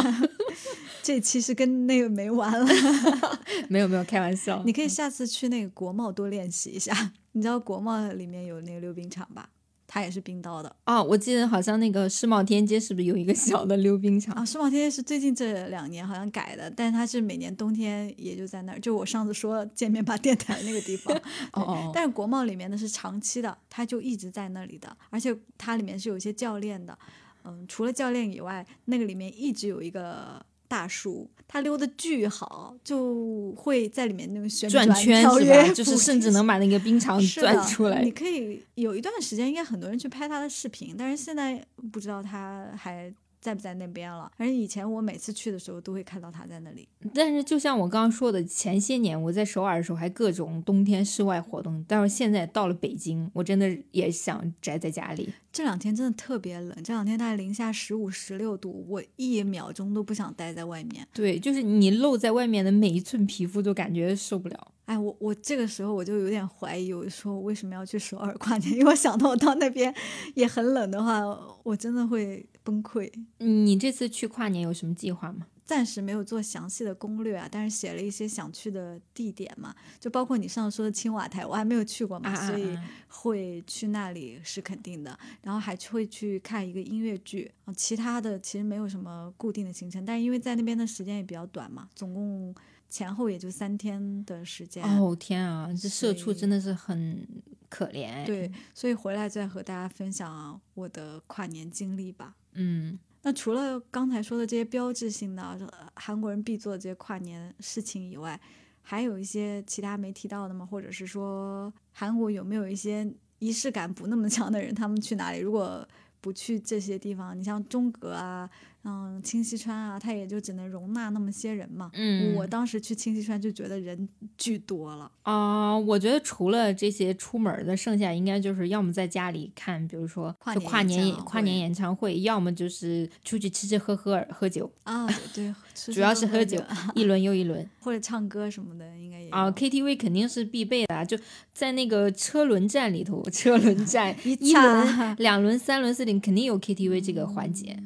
<laughs> 这其实跟那个没完了。<laughs> 没有没有，开玩笑。你可以下次去那个国贸多练习一下。你知道国贸里面有那个溜冰场吧？它也是冰刀的。哦，我记得好像那个世贸天阶是不是有一个 <laughs> 小的溜冰场啊？世贸天阶是最近这两年好像改的，但是它是每年冬天也就在那儿，就我上次说见面吧电台那个地方。<laughs> 哦。但是国贸里面的是长期的，它就一直在那里的，而且它里面是有一些教练的。嗯，除了教练以外，那个里面一直有一个。大叔他溜的巨好，就会在里面那个旋转圈是吧？<laughs> 就是甚至能把那个冰场转出来。你可以有一段时间，应该很多人去拍他的视频，但是现在不知道他还。在不在那边了？反正以前我每次去的时候都会看到他在那里。但是就像我刚刚说的，前些年我在首尔的时候还各种冬天室外活动，但是现在到了北京，我真的也想宅在家里。这两天真的特别冷，这两天大概零下十五、十六度，我一秒钟都不想待在外面。对，就是你露在外面的每一寸皮肤都感觉受不了。哎，我我这个时候我就有点怀疑，我说我为什么要去首尔跨年？<laughs> 因为我想到我到那边也很冷的话，我真的会崩溃。你这次去跨年有什么计划吗？暂时没有做详细的攻略啊，但是写了一些想去的地点嘛，就包括你上次说的青瓦台，我还没有去过嘛，所以会去那里是肯定的。然后还会去看一个音乐剧啊，其他的其实没有什么固定的行程，但是因为在那边的时间也比较短嘛，总共。前后也就三天的时间哦天啊，这社畜真的是很可怜。对，所以回来再和大家分享我的跨年经历吧。嗯，那除了刚才说的这些标志性的韩国人必做的这些跨年事情以外，还有一些其他没提到的吗？或者是说韩国有没有一些仪式感不那么强的人，他们去哪里？如果不去这些地方，你像中阁啊。嗯，清溪川啊，它也就只能容纳那么些人嘛。嗯，我当时去清溪川就觉得人巨多了啊。我觉得除了这些出门的，剩下应该就是要么在家里看，比如说跨年跨年演唱会，要么就是出去吃吃喝喝喝酒啊。对，<laughs> 主要是喝酒，一轮又一轮，<laughs> 或者唱歌什么的，应该也啊。KTV 肯定是必备的，就在那个车轮战里头，车轮战 <laughs> 一轮、两轮、三轮、四轮，肯定有 KTV 这个环节。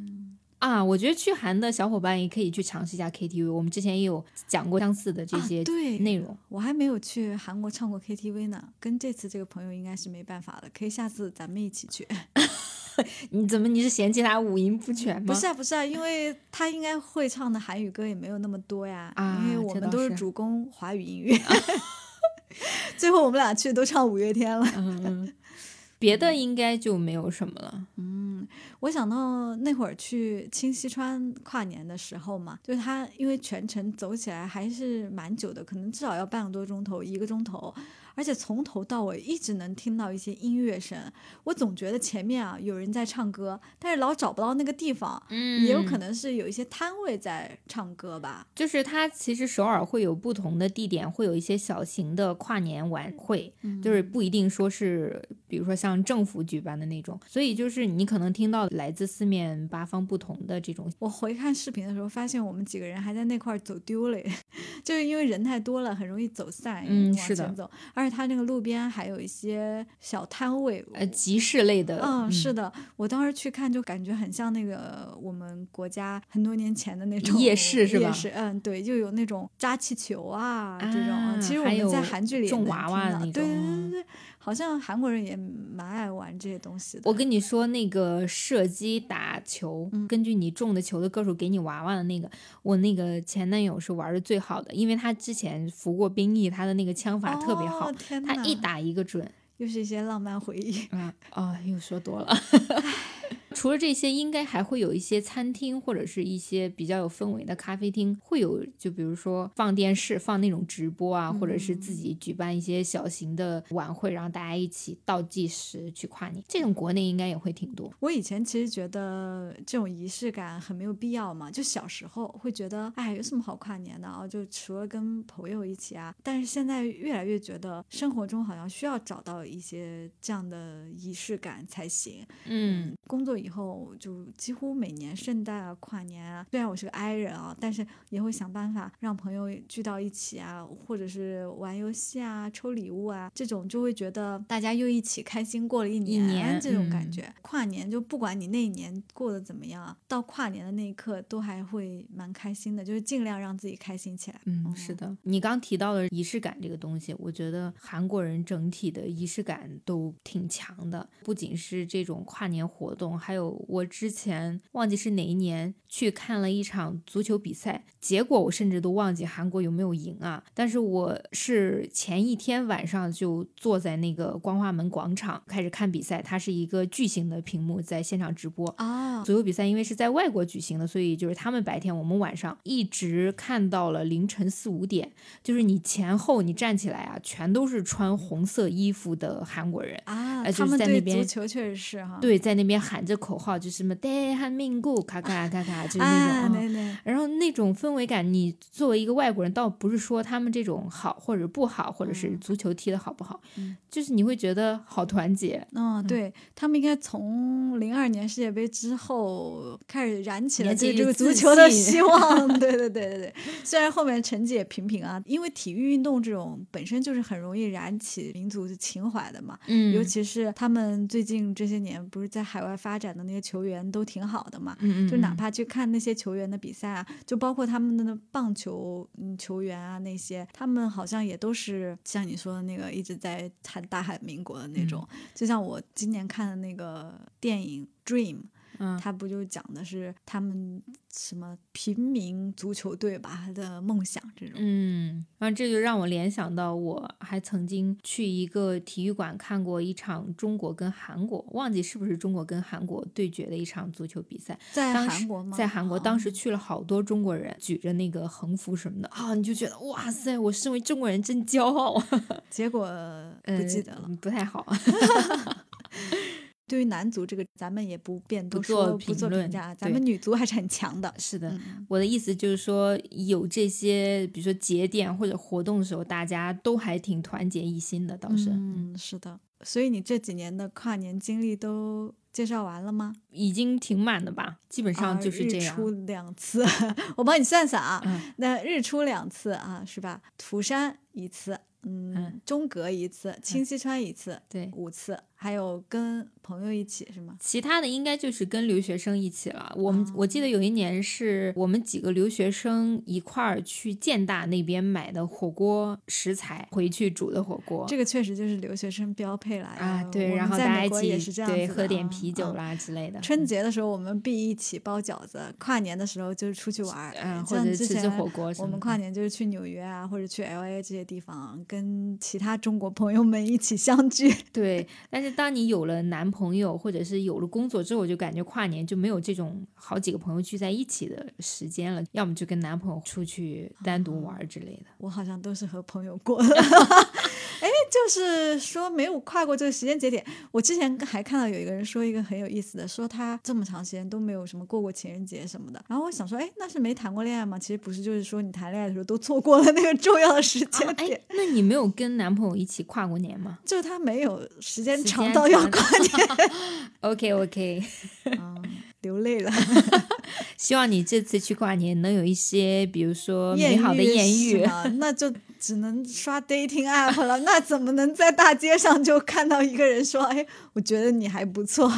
啊，我觉得去韩的小伙伴也可以去尝试一下 KTV。我们之前也有讲过相似的这些内容。我还没有去韩国唱过 KTV 呢，跟这次这个朋友应该是没办法了，可以下次咱们一起去。<laughs> 你怎么你是嫌弃他五音不全吗？不是啊，不是啊，因为他应该会唱的韩语歌也没有那么多呀。啊，因为我们都是主攻华语音乐。<laughs> 最后我们俩去都唱五月天了。嗯。别的应该就没有什么了。嗯，我想到那会儿去清溪川跨年的时候嘛，就是他因为全程走起来还是蛮久的，可能至少要半个多钟头，一个钟头。而且从头到尾一直能听到一些音乐声，我总觉得前面啊有人在唱歌，但是老找不到那个地方。嗯，也有可能是有一些摊位在唱歌吧。就是它其实首尔会有不同的地点，会有一些小型的跨年晚会，就是不一定说是，比如说像政府举办的那种。所以就是你可能听到来自四面八方不同的这种。我回看视频的时候，发现我们几个人还在那块走丢了，<laughs> 就是因为人太多了，很容易走散。嗯，是的。走，而且它那个路边还有一些小摊位，呃，集市类的。嗯，是的，我当时去看就感觉很像那个我们国家很多年前的那种夜市，是吧？夜市，嗯，对，就有那种扎气球啊这种。其实我们在韩剧里种娃娃那种。对对对对。好像韩国人也蛮爱玩这些东西的。我跟你说，那个射击打球，根据你中的球的个数给你娃娃的那个，我那个前男友是玩的最好的，因为他之前服过兵役，他的那个枪法特别好，他一打一个准。又是一些浪漫回忆。嗯啊，又说多了。<laughs> <laughs> 除了这些，应该还会有一些餐厅或者是一些比较有氛围的咖啡厅，会有就比如说放电视、放那种直播啊，或者是自己举办一些小型的晚会，然后大家一起倒计时去跨年。这种国内应该也会挺多。我以前其实觉得这种仪式感很没有必要嘛，就小时候会觉得，哎，有什么好跨年的啊？就除了跟朋友一起啊。但是现在越来越觉得，生活中好像需要找到一些这样的仪式感才行。嗯，工作以以后就几乎每年圣诞啊、跨年啊，虽然我是个 I 人啊，但是也会想办法让朋友聚到一起啊，或者是玩游戏啊、抽礼物啊，这种就会觉得大家又一起开心过了一年，这种感觉。跨年就不管你那一年过得怎么样，到跨年的那一刻都还会蛮开心的，就是尽量让自己开心起来。嗯，是的。你刚提到的仪式感这个东西，我觉得韩国人整体的仪式感都挺强的，不仅是这种跨年活动，还有。有我之前忘记是哪一年去看了一场足球比赛，结果我甚至都忘记韩国有没有赢啊！但是我是前一天晚上就坐在那个光化门广场开始看比赛，它是一个巨型的屏幕在现场直播啊。足球比赛因为是在外国举行的，所以就是他们白天，我们晚上一直看到了凌晨四五点。就是你前后你站起来啊，全都是穿红色衣服的韩国人啊，他们对足球确实是哈，对，在那边喊着。口口号就是什么“带汉民固”咔咔咔咔，就是那种，然后那种氛围感。你作为一个外国人，倒不是说他们这种好或者不好，或者是足球踢的好不好，就是你会觉得好团结。嗯，对他们应该从零二年世界杯之后开始燃起了对这个足球的希望。<laughs> 对对对对对，虽然后面成绩也平平啊，因为体育运动这种本身就是很容易燃起民族的情怀的嘛。嗯，尤其是他们最近这些年不是在海外发展。的那些球员都挺好的嘛，就哪怕去看那些球员的比赛啊，就包括他们的棒球嗯球员啊那些，他们好像也都是像你说的那个一直在喊大海民国的那种，就像我今年看的那个电影《Dream》。嗯，他不就讲的是他们什么平民足球队吧的梦想这种？嗯，然后这就让我联想到，我还曾经去一个体育馆看过一场中国跟韩国，忘记是不是中国跟韩国对决的一场足球比赛，在韩国吗？在韩国，当时去了好多中国人，举着那个横幅什么的啊，你就觉得哇塞，我身为中国人真骄傲。<laughs> 结果不记得了，不太好。<laughs> 对于男足这个，咱们也不便不做评论，咱们女足还是很强的。是的，我的意思就是说，有这些，比如说节点或者活动的时候，大家都还挺团结一心的，倒是。嗯，是的。所以你这几年的跨年经历都介绍完了吗？已经挺满的吧，基本上就是这样。日出两次，<laughs> 我帮你算算啊。那日出两次啊，是吧？涂山一次。嗯，中阁一次，清溪川一次，对，五次，还有跟朋友一起是吗？其他的应该就是跟留学生一起了。我们我记得有一年是我们几个留学生一块儿去建大那边买的火锅食材回去煮的火锅。这个确实就是留学生标配了啊！对，然后大家一起对喝点啤酒啦之类的。春节的时候我们必一起包饺子，跨年的时候就是出去玩，嗯，或者吃吃火锅。我们跨年就是去纽约啊，或者去 L A 这些地方跟。跟其他中国朋友们一起相聚，对。但是当你有了男朋友或者是有了工作之后，就感觉跨年就没有这种好几个朋友聚在一起的时间了。要么就跟男朋友出去单独玩之类的。我好像都是和朋友过的。<laughs> 哎，就是说没有跨过这个时间节点。我之前还看到有一个人说一个很有意思的，说他这么长时间都没有什么过过情人节什么的。然后我想说，哎，那是没谈过恋爱吗？其实不是，就是说你谈恋爱的时候都错过了那个重要的时间点。那你没有跟男朋友一起跨过年吗？<laughs> 就是他没有时间长到要跨年。<laughs> OK OK，流泪了。<laughs> 希望你这次去跨年能有一些，比如说美好的艳遇。那就。只能刷 dating app 了，那怎么能在大街上就看到一个人说：“哎，我觉得你还不错。”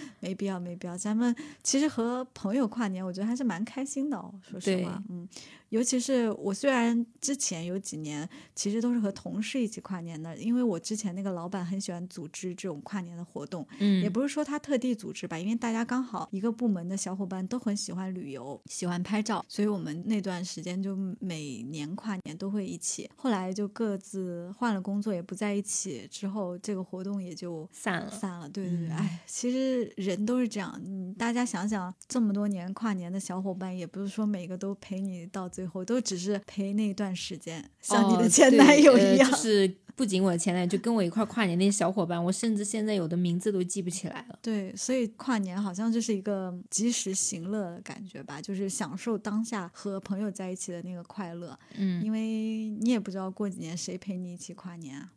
<laughs> 没必要，没必要。咱们其实和朋友跨年，我觉得还是蛮开心的哦。说实话，嗯，尤其是我虽然之前有几年其实都是和同事一起跨年的，因为我之前那个老板很喜欢组织这种跨年的活动，嗯，也不是说他特地组织吧，因为大家刚好一个部门的小伙伴都很喜欢旅游，喜欢拍照，所以我们那段时间就每年跨年都会一起。后来就各自换了工作，也不在一起，之后这个活动也就散了。散了。对对对，嗯哎，其实人都是这样，嗯，大家想想，这么多年跨年的小伙伴，也不是说每个都陪你到最后，都只是陪那段时间，像你的哦前男友呃一样。就是不仅我的前男友，就跟我一块跨年那些小伙伴，我甚至现在有的名字都记不起来了。对，所以跨年好像就是一个及时行乐的感觉吧，就是享受当下和朋友在一起的那个快乐，嗯，因为你也不知道过几年谁陪你一起跨年啊。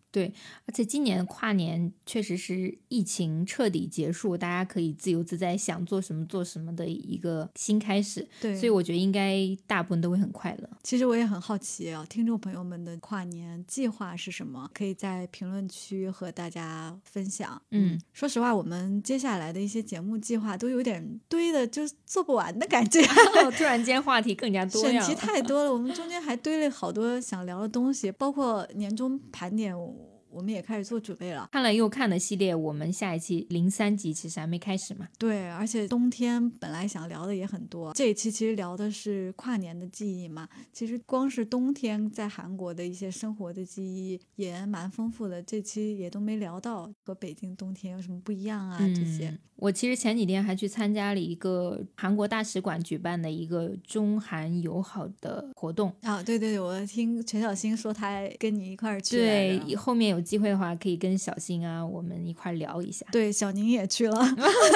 而且今年跨年确实是疫情彻底结束，大家可以自由自在想做什么做什么的一个新开始，对，所以我觉得应该大部分都会很快乐。其实我也很好奇啊，听众朋友们的跨年计划是什么？可以在评论区和大家分享。嗯，说实话，我们接下来的一些节目计划都有点堆的，就是做不完的感觉，<laughs> 突然间话题更加多选题太多了。我们中间还堆了好多想聊的东西，包括年终盘点，我们也开始做准备了。看了又看的系列，我们下一期零三集其实还没开始嘛。对，而且冬天本来想聊的也很多，这一期其实聊的是跨年的记忆嘛。其实光是冬天在韩国的一些生活的记忆也蛮丰富的，这期也都没聊到和北京冬天有什么不一样啊这些。嗯我其实前几天还去参加了一个韩国大使馆举办的一个中韩友好的活动。啊，对对对，我听陈小新说他跟你一块儿去来对，后面有机会的话，可以跟小新啊，我们一块儿聊一下。对，小宁也去了，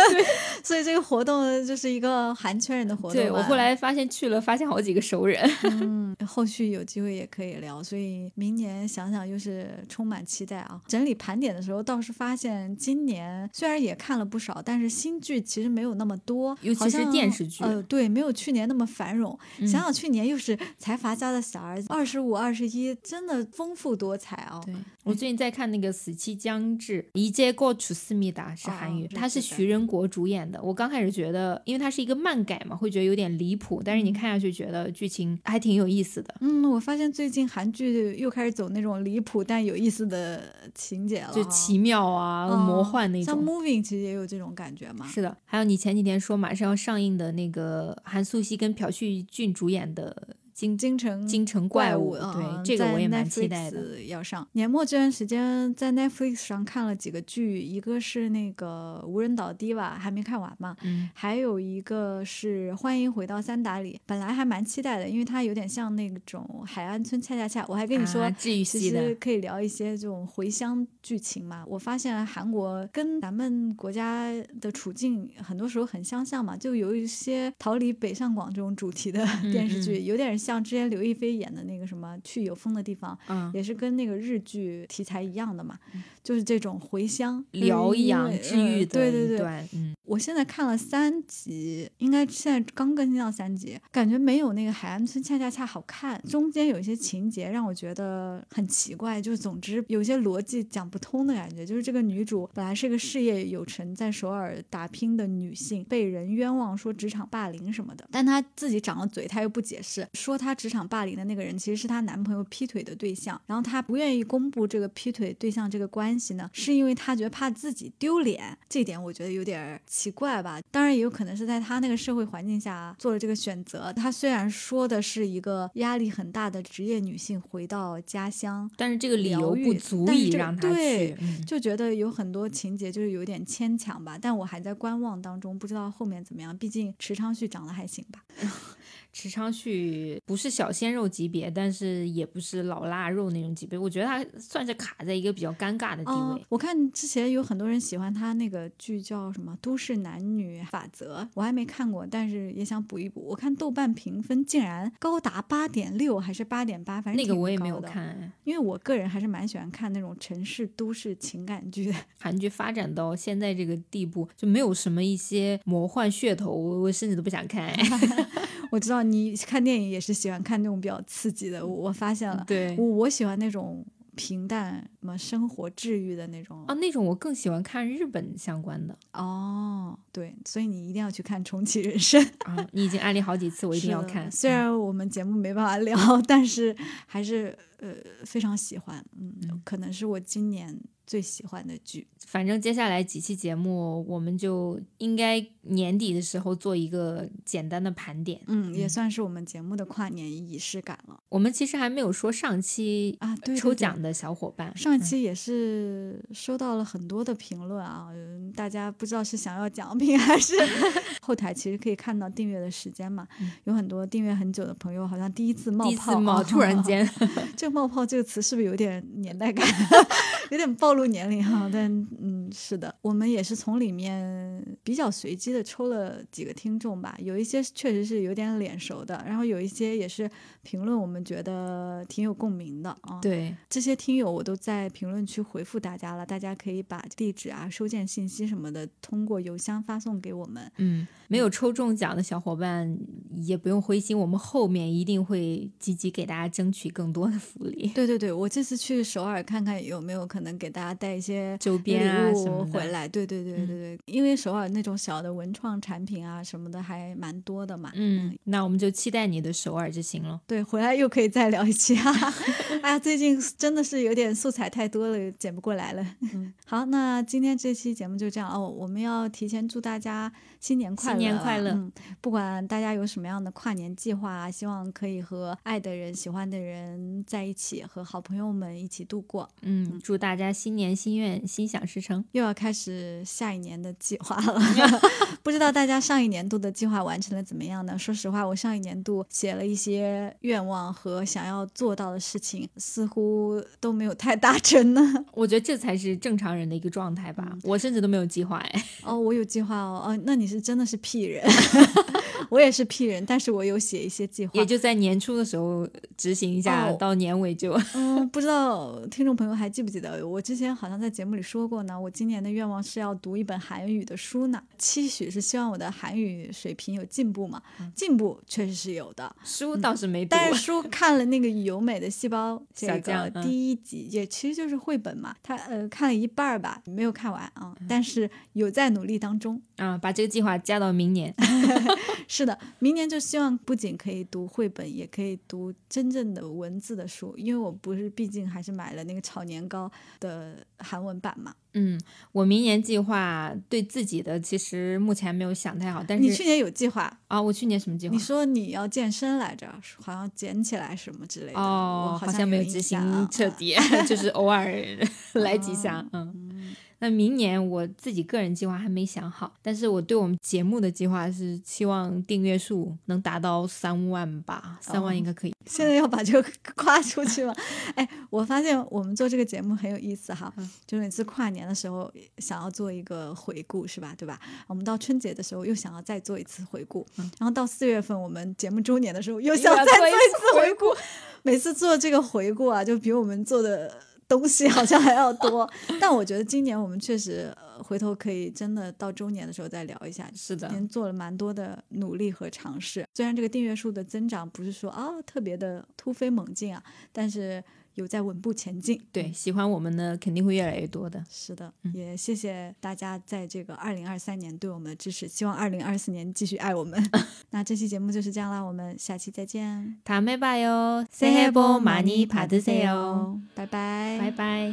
<laughs> 所以这个活动就是一个韩圈人的活动。对我后来发现去了，发现好几个熟人。嗯，后续有机会也可以聊，所以明年想想又是充满期待啊。整理盘点的时候，倒是发现今年虽然也看了不少，但是新剧其实没有那么多，尤其是电视剧呃，对，没有去年那么繁荣。嗯想想去年又是财阀家的小儿子，二十五、二十一，真的丰富多彩啊、对我最近在看那个《死期将至》，一介过楚思密达是韩语，它是徐仁国主演的。我刚开始觉得，因为它是一个漫改嘛，会觉得有点离谱，但是你看下去觉得剧情还挺有意思的。嗯，我发现最近韩剧又开始走那种离谱但有意思的情节了啊，就奇妙啊、嗯魔幻那种像。Moving 其实也有这种感觉嘛。是的，还有你前几天说马上要上映的那个韩素汐跟朴叙俊主演的《京京城京城怪物》，嗯对这个我也蛮期待的。。要上年末这段时间，在 Netflix 上看了几个剧，一个是那个《无人岛 Diva》，还没看完嘛。嗯，还有一个是《欢迎回到三达里》，本来还蛮期待的，因为它有点像那种海岸村恰恰恰。我还跟你说，啊、其实，可以聊一些这种回乡剧情嘛。我发现韩国跟咱们国家的处境很多时候很相像嘛，就有一些逃离北上广这种主题的电视剧，嗯有点像之前刘亦菲演的那个什么《去有风的地方》，嗯，也是跟那个日剧题材一样的嘛，就是这种回乡疗养嗯治愈的对对对，一段，嗯，我现在看了三集，应该现在刚更新到三集，感觉没有那个海岸村恰恰恰好看。中间有一些情节让我觉得很奇怪，就是总之有些逻辑讲不通的感觉。就是这个女主本来是个事业有成，在首尔打拼的女性，被人冤枉说职场霸凌什么的，但她自己长了嘴，她又不解释，说她职场霸凌的那个人其实是她男朋友劈腿的对象，然后她不愿意公布这个劈腿对象这个关系呢，是因为他觉得怕自己丢脸，这点我觉得有点儿奇怪吧。当然也有可能是在他那个社会环境下做了这个选择。他虽然说的是一个压力很大的职业女性回到家乡，但是这个理由不足以让他对去，嗯就觉得有很多情节就是有点牵强吧。但我还在观望当中，不知道后面怎么样。毕竟池昌旭长得还行吧。<laughs> 池昌旭不是小鲜肉级别，但是也不是老腊肉那种级别，我觉得他算是卡在一个比较尴尬的地哦位。，我看之前有很多人喜欢他那个剧叫什么《都市男女法则》，我还没看过，但是也想补一补。我看豆瓣评分竟然高达八点六还是八点八，反正那个我也没有。看，因为我个人还是蛮喜欢看那种城市都市情感剧的。<laughs> 韩剧发展到现在这个地步，就没有什么一些魔幻噱头，我我甚至都不想看。<laughs> 我知道你看电影也是喜欢看那种比较刺激的，我我发现了。对我，我喜欢那种平淡、什么生活治愈的那种。啊，那种我更喜欢看日本相关的。哦，对，所以你一定要去看《重启人生》<laughs> 啊！你已经安利好几次，我一定要看。虽然我们节目没办法聊，<laughs> 但是还是呃非常喜欢。嗯，可能是我今年。最喜欢的剧，反正接下来几期节目，我们就应该年底的时候做一个简单的盘点，嗯，也算是我们节目的跨年仪式感了。我们其实还没有说上期啊，对抽奖的小伙伴，上期也是收到了很多的评论啊，大家不知道是想要奖品还是。<laughs> 后台其实可以看到订阅的时间嘛，有很多订阅很久的朋友好像第一次冒泡，突然间，<laughs> 这个冒泡这个词是不是有点年代感，<laughs> 有点暴。露年龄哈，但嗯，是的，我们也是从里面比较随机的抽了几个听众吧，有一些确实是有点脸熟的，然后有一些也是评论我们觉得挺有共鸣的啊。对，这些听友我都在评论区回复大家了，大家可以把地址啊、收件信息什么的通过邮箱发送给我们。嗯，没有抽中奖的小伙伴也不用灰心，我们后面一定会积极给大家争取更多的福利。对对对，我这次去首尔看看有没有可能给大家。带一些周边啊什么回来，对对对对对，因为首尔那种小的文创产品啊什么的还蛮多的嘛。嗯，那我们就期待你的首尔之行了。对，回来又可以再聊一期哈。<laughs> 哎呀，最近真的是有点素材太多了，剪不过来了。<laughs> 好，那今天这期节目就这样哦。我们要提前祝大家新年快乐，新年快乐。嗯，不管大家有什么样的跨年计划，希望可以和爱的人、喜欢的人在一起，和好朋友们一起度过。嗯，祝大家新年心愿心想事成，又要开始下一年的计划了。<laughs> 不知道大家上一年度的计划完成的怎么样呢？说实话，我上一年度写了一些愿望和想要做到的事情，似乎都没有太大成呢。我觉得这才是正常人的一个状态吧。我甚至都没有计划哎。哦，我有计划哦。哦，那你是真的是屁人。<laughs> 我也是 P 人，但是我有写一些计划，也就在年初的时候执行一下，到年尾就嗯，不知道听众朋友还记不记得，我之前好像在节目里说过呢。我今年的愿望是要读一本韩语的书呢，期许是希望我的韩语水平有进步嘛，进步确实是有的，书倒是没读，但是书 <laughs> 看了那个由美的细胞这个第一集，也其实就是绘本嘛，他呃看了一半儿吧，没有看完啊，但是有在努力当中。啊，把这个计划加到明年。<laughs> 是的，明年就希望不仅可以读绘本，也可以读真正的文字的书，因为我不是，毕竟还是买了那个炒年糕的韩文版嘛。嗯，我明年计划对自己的其实目前没有想太好，但是你去年有计划啊？我去年什么计划？你说你要健身来着，好像捡起来什么之类的。哦，好像没有执行彻底，<laughs> 就是偶尔来几下，嗯。那明年我自己个人计划还没想好，但是我对我们节目的计划是希望订阅数能达到三万吧，三万应该可以。现在要把这个 <laughs> 夸出去吗？哎，我发现我们做这个节目很有意思哈，就每次跨年的时候想要做一个回顾，是吧？对吧？我们到春节的时候又想要再做一次回顾，然后到四月份我们节目周年的时候又想再做一次回顾，每次做这个回顾啊，就比我们做的。东西好像还要多，但我觉得今年我们确实，回头可以真的到周年的时候再聊一下。是的，今年做了蛮多的努力和尝试，虽然这个订阅数的增长不是说啊特别的突飞猛进啊，但是。有在稳步前进，对，喜欢我们的肯定会越来越多的。是的，也谢谢大家在这个二零二三年对我们的支持，希望二零二四年继续爱我们。<laughs> 那这期节目就是这样啦，我们下期再见。다음에봐요새해복많이받으세요拜拜，拜拜。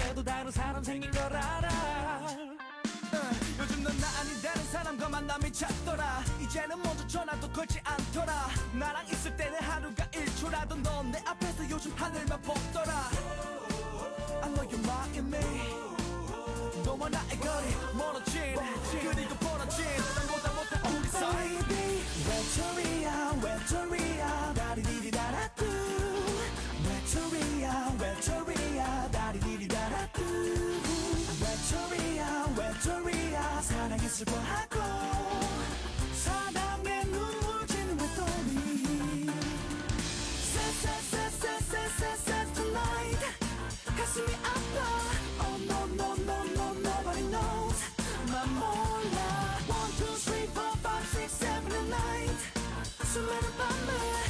해도 다른 사람 생긴 걸 알아. 요즘 넌 나 아닌 다른 사람과 만남이 잦더라. 이제는 먼저 전화도 걸지 않더라. 나랑 있을 때는 하루가 1초라도 넌 내 앞에서 요즘 하늘만 보더라. I know you're 마음이 너와 나의 거리 멀어진 그리고 벌어진. 보다 못한 우리 사이. Baby. 외톨이야 외톨이야. 다리디디다라뚜 Victoria, Victoria, 다리 길이 달아도. 웨토리아 Victoria, 사랑이 슬퍼하고. 사람의 눈물 지는 웨토리 Sad tonight. 가슴이 아파. Oh no no no no nobody knows. 맘 몰라. One two three four five six seven and nine. 수많은 밤에